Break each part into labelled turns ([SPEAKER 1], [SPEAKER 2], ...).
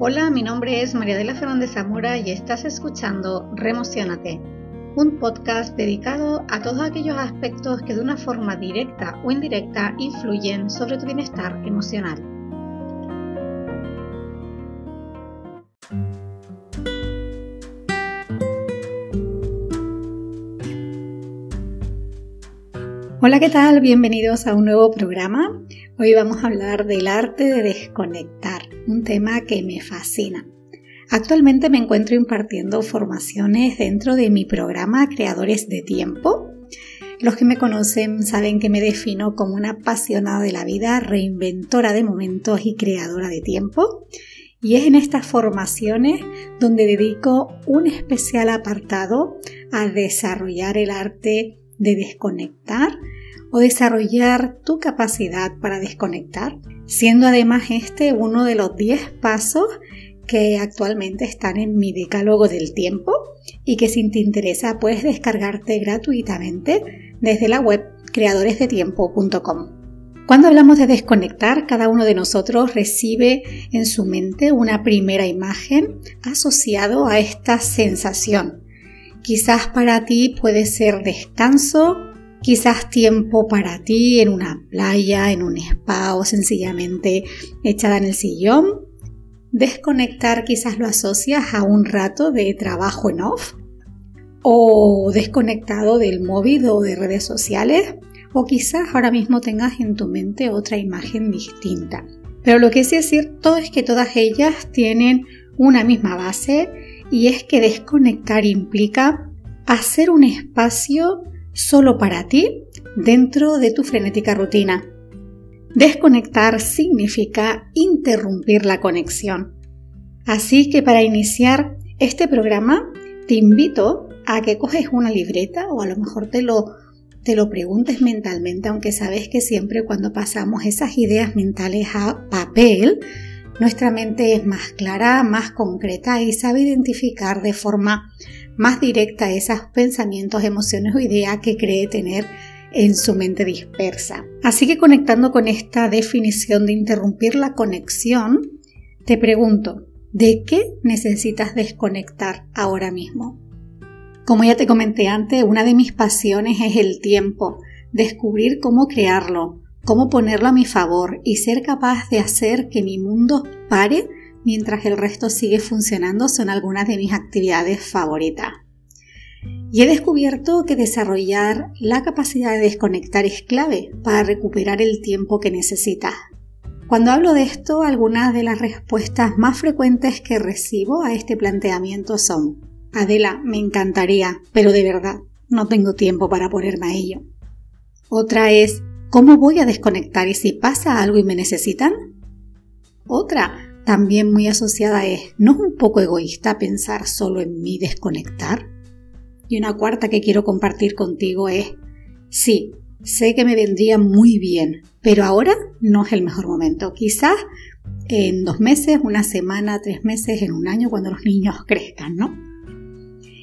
[SPEAKER 1] Hola, mi nombre es María de la Fernández Zamora y estás escuchando Remocionate, un podcast dedicado a todos aquellos aspectos que de una forma directa o indirecta influyen sobre tu bienestar emocional. Hola, ¿qué tal? Bienvenidos a un nuevo programa. Hoy vamos a hablar del arte de desconectar, un tema que me fascina. Actualmente me encuentro impartiendo formaciones dentro de mi programa Creadores de Tiempo. Los que me conocen saben que me defino como una apasionada de la vida, reinventora de momentos y creadora de tiempo. Y es en estas formaciones donde dedico un especial apartado a desarrollar el arte de desconectar o desarrollar tu capacidad para desconectar, siendo además este uno de los 10 pasos que actualmente están en mi decálogo del tiempo y que si te interesa puedes descargarte gratuitamente desde la web creadoresdetiempo.com. Cuando hablamos de desconectar, cada uno de nosotros recibe en su mente una primera imagen asociado a esta sensación Quizás para ti puede ser descanso, quizás tiempo para ti en una playa, en un spa o sencillamente echada en el sillón. Desconectar quizás lo asocias a un rato de trabajo en off o desconectado del móvil o de redes sociales o quizás ahora mismo tengas en tu mente otra imagen distinta. Pero lo que sí es cierto es que todas ellas tienen una misma base y es que desconectar implica hacer un espacio solo para ti dentro de tu frenética rutina. Desconectar significa interrumpir la conexión. Así que para iniciar este programa te invito a que coges una libreta o a lo mejor te lo, te lo preguntes mentalmente, aunque sabes que siempre cuando pasamos esas ideas mentales a papel, nuestra mente es más clara, más concreta y sabe identificar de forma más directa esos pensamientos, emociones o ideas que cree tener en su mente dispersa. Así que conectando con esta definición de interrumpir la conexión, te pregunto, ¿de qué necesitas desconectar ahora mismo? Como ya te comenté antes, una de mis pasiones es el tiempo, descubrir cómo crearlo, cómo ponerlo a mi favor y ser capaz de hacer que mi mundo pare mientras el resto sigue funcionando son algunas de mis actividades favoritas. Y he descubierto que desarrollar la capacidad de desconectar es clave para recuperar el tiempo que necesitas. Cuando hablo de esto, algunas de las respuestas más frecuentes que recibo a este planteamiento son, Adela, me encantaría, pero de verdad, no tengo tiempo para ponerme a ello. Otra es, ¿Cómo voy a desconectar y si pasa algo y me necesitan? Otra, también muy asociada es, ¿no es un poco egoísta pensar solo en mí desconectar? Y una cuarta que quiero compartir contigo es, sí, sé que me vendría muy bien, pero ahora no es el mejor momento. Quizás en dos meses, una semana, tres meses, en un año, cuando los niños crezcan, ¿no?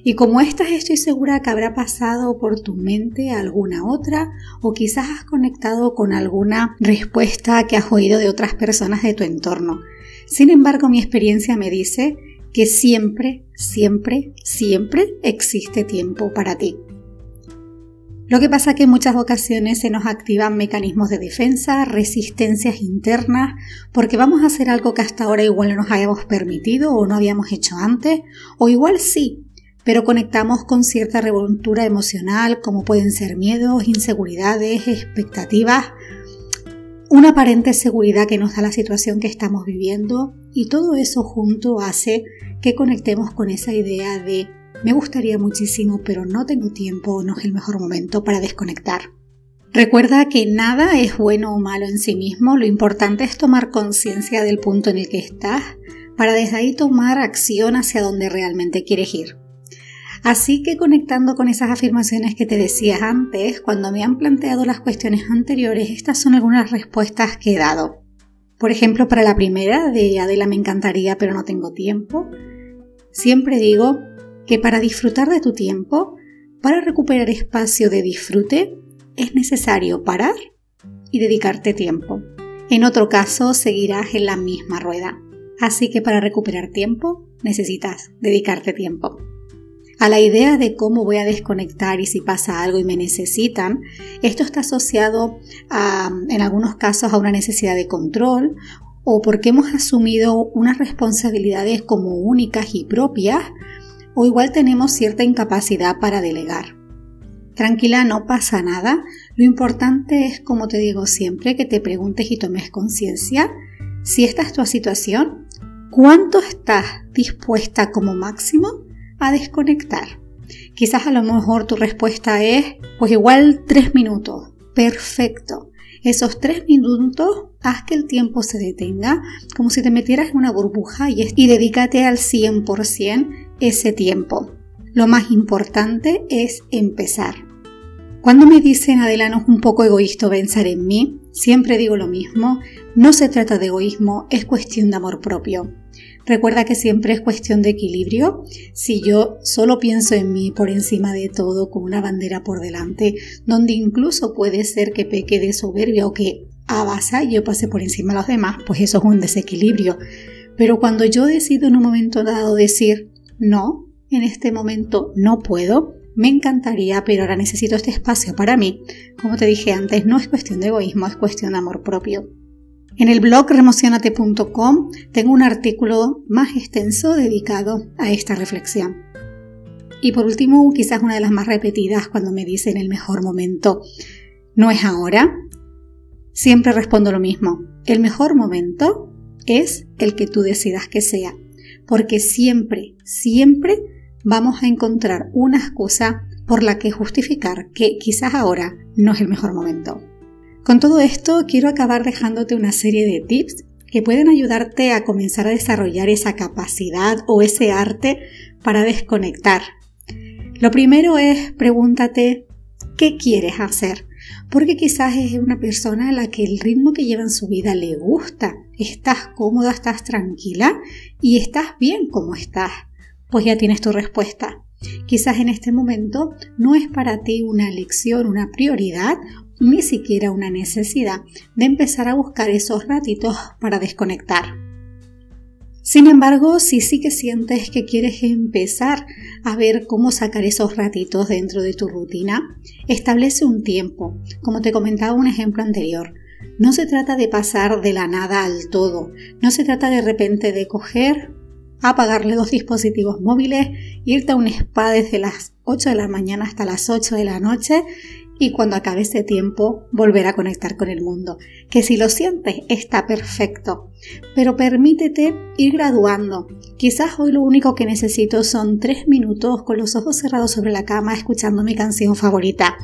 [SPEAKER 1] Y como estas estoy segura que habrá pasado por tu mente alguna otra o quizás has conectado con alguna respuesta que has oído de otras personas de tu entorno. Sin embargo, mi experiencia me dice que siempre, siempre, siempre existe tiempo para ti. Lo que pasa es que en muchas ocasiones se nos activan mecanismos de defensa, resistencias internas, porque vamos a hacer algo que hasta ahora igual no nos hayamos permitido o no habíamos hecho antes, o igual sí, pero conectamos con cierta revoltura emocional como pueden ser miedos, inseguridades, expectativas, una aparente seguridad que nos da la situación que estamos viviendo y todo eso junto hace que conectemos con esa idea de me gustaría muchísimo pero no tengo tiempo, no es el mejor momento para desconectar. Recuerda que nada es bueno o malo en sí mismo, lo importante es tomar conciencia del punto en el que estás para desde ahí tomar acción hacia donde realmente quieres ir. Así que conectando con esas afirmaciones que te decía antes, cuando me han planteado las cuestiones anteriores, estas son algunas respuestas que he dado. Por ejemplo, para la primera, de Adela me encantaría pero no tengo tiempo, siempre digo que para disfrutar de tu tiempo, para recuperar espacio de disfrute, es necesario parar y dedicarte tiempo. En otro caso, seguirás en la misma rueda. Así que para recuperar tiempo necesitas dedicarte tiempo. A la idea de cómo voy a desconectar y si pasa algo y me necesitan, esto está asociado a, en algunos casos a una necesidad de control o porque hemos asumido unas responsabilidades como únicas y propias o igual tenemos cierta incapacidad para delegar. Tranquila, no pasa nada. Lo importante es, como te digo siempre, que te preguntes y tomes conciencia si esta es tu situación, ¿cuánto estás dispuesta como máximo a desconectar? Quizás a lo mejor tu respuesta es, pues igual tres minutos. Perfecto. Esos tres minutos, haz que el tiempo se detenga, como si te metieras en una burbuja y, dedícate al 100% ese tiempo. Lo más importante es empezar. Cuando me dicen Adela no es un poco egoísta pensar en mí, siempre digo lo mismo, no se trata de egoísmo, es cuestión de amor propio. Recuerda que siempre es cuestión de equilibrio. Si yo solo pienso en mí por encima de todo, con una bandera por delante, donde incluso puede ser que peque de soberbia o que y yo pase por encima de los demás, pues eso es un desequilibrio. Pero cuando yo decido en un momento dado decir, no, en este momento no puedo, me encantaría, pero ahora necesito este espacio para mí. Como te dije antes, no es cuestión de egoísmo, es cuestión de amor propio. En el blog remocionate.com tengo un artículo más extenso dedicado a esta reflexión. Y por último, quizás una de las más repetidas cuando me dicen el mejor momento, ¿no es ahora? Siempre respondo lo mismo, el mejor momento es el que tú decidas que sea, porque siempre, siempre vamos a encontrar una excusa por la que justificar que quizás ahora no es el mejor momento. Con todo esto quiero acabar dejándote una serie de tips que pueden ayudarte a comenzar a desarrollar esa capacidad o ese arte para desconectar. Lo primero es pregúntate qué quieres hacer, porque quizás es una persona a la que el ritmo que lleva en su vida le gusta, estás cómoda, estás tranquila y estás bien como estás pues ya tienes tu respuesta. Quizás en este momento no es para ti una lección, una prioridad, ni siquiera una necesidad de empezar a buscar esos ratitos para desconectar. Sin embargo, si sí que sientes que quieres empezar a ver cómo sacar esos ratitos dentro de tu rutina, establece un tiempo. Como te comentaba un ejemplo anterior, no se trata de pasar de la nada al todo, no se trata de repente de coger apagarle dos dispositivos móviles, irte a un spa desde las 8 de la mañana hasta las 8 de la noche y cuando acabe ese tiempo volver a conectar con el mundo. Que si lo sientes está perfecto, pero permítete ir graduando. Quizás hoy lo único que necesito son 3 minutos con los ojos cerrados sobre la cama escuchando mi canción favorita.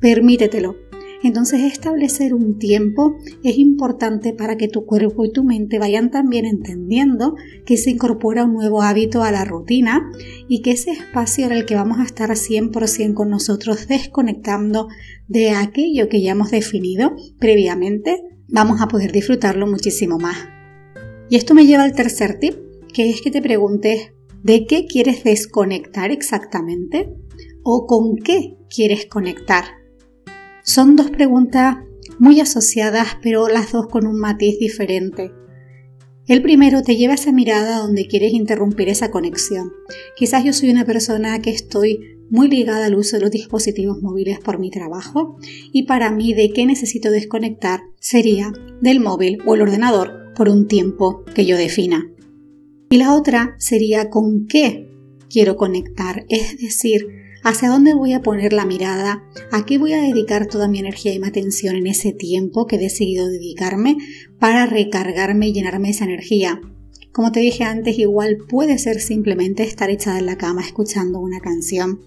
[SPEAKER 1] Permítetelo. Entonces establecer un tiempo es importante para que tu cuerpo y tu mente vayan también entendiendo que se incorpora un nuevo hábito a la rutina y que ese espacio en el que vamos a estar 100% con nosotros desconectando de aquello que ya hemos definido previamente, vamos a poder disfrutarlo muchísimo más. Y esto me lleva al tercer tip, que es que te preguntes ¿de qué quieres desconectar exactamente? ¿O con qué quieres conectar? Son dos preguntas muy asociadas, pero las dos con un matiz diferente. El primero te lleva esa mirada donde quieres interrumpir esa conexión. Quizás yo soy una persona que estoy muy ligada al uso de los dispositivos móviles por mi trabajo y para mí de qué necesito desconectar sería del móvil o el ordenador por un tiempo que yo defina. Y la otra sería con qué quiero conectar, es decir, hacia dónde voy a poner la mirada, a qué voy a dedicar toda mi energía y mi atención en ese tiempo que he decidido dedicarme para recargarme y llenarme esa energía. Como te dije antes, igual puede ser simplemente estar echada en la cama escuchando una canción,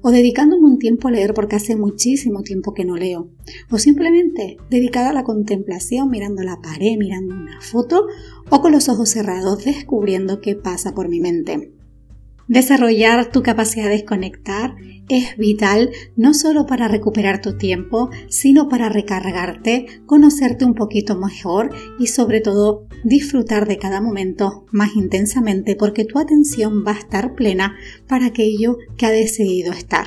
[SPEAKER 1] o dedicándome un tiempo a leer porque hace muchísimo tiempo que no leo, o simplemente dedicada a la contemplación mirando la pared, mirando una foto, o con los ojos cerrados descubriendo qué pasa por mi mente. Desarrollar tu capacidad de desconectar es vital no solo para recuperar tu tiempo, sino para recargarte, conocerte un poquito mejor y sobre todo disfrutar de cada momento más intensamente porque tu atención va a estar plena para aquello que ha decidido estar.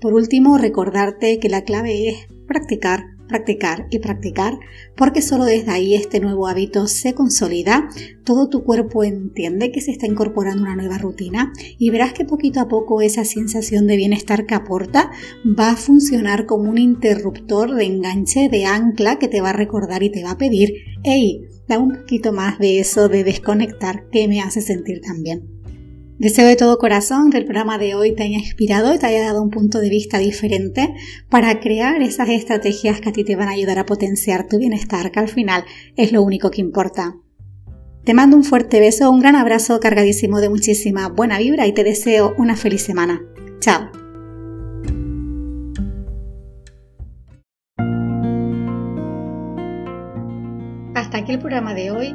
[SPEAKER 1] Por último, recordarte que la clave es practicar practicar y practicar, porque solo desde ahí este nuevo hábito se consolida, todo tu cuerpo entiende que se está incorporando una nueva rutina y verás que poquito a poco esa sensación de bienestar que aporta va a funcionar como un interruptor de enganche, de ancla que te va a recordar y te va a pedir, hey, da un poquito más de eso de desconectar que me hace sentir tan bien. Deseo de todo corazón que el programa de hoy te haya inspirado y te haya dado un punto de vista diferente para crear esas estrategias que a ti te van a ayudar a potenciar tu bienestar, que al final es lo único que importa. Te mando un fuerte beso, un gran abrazo cargadísimo de muchísima buena vibra y te deseo una feliz semana. Chao. Hasta aquí el programa de hoy.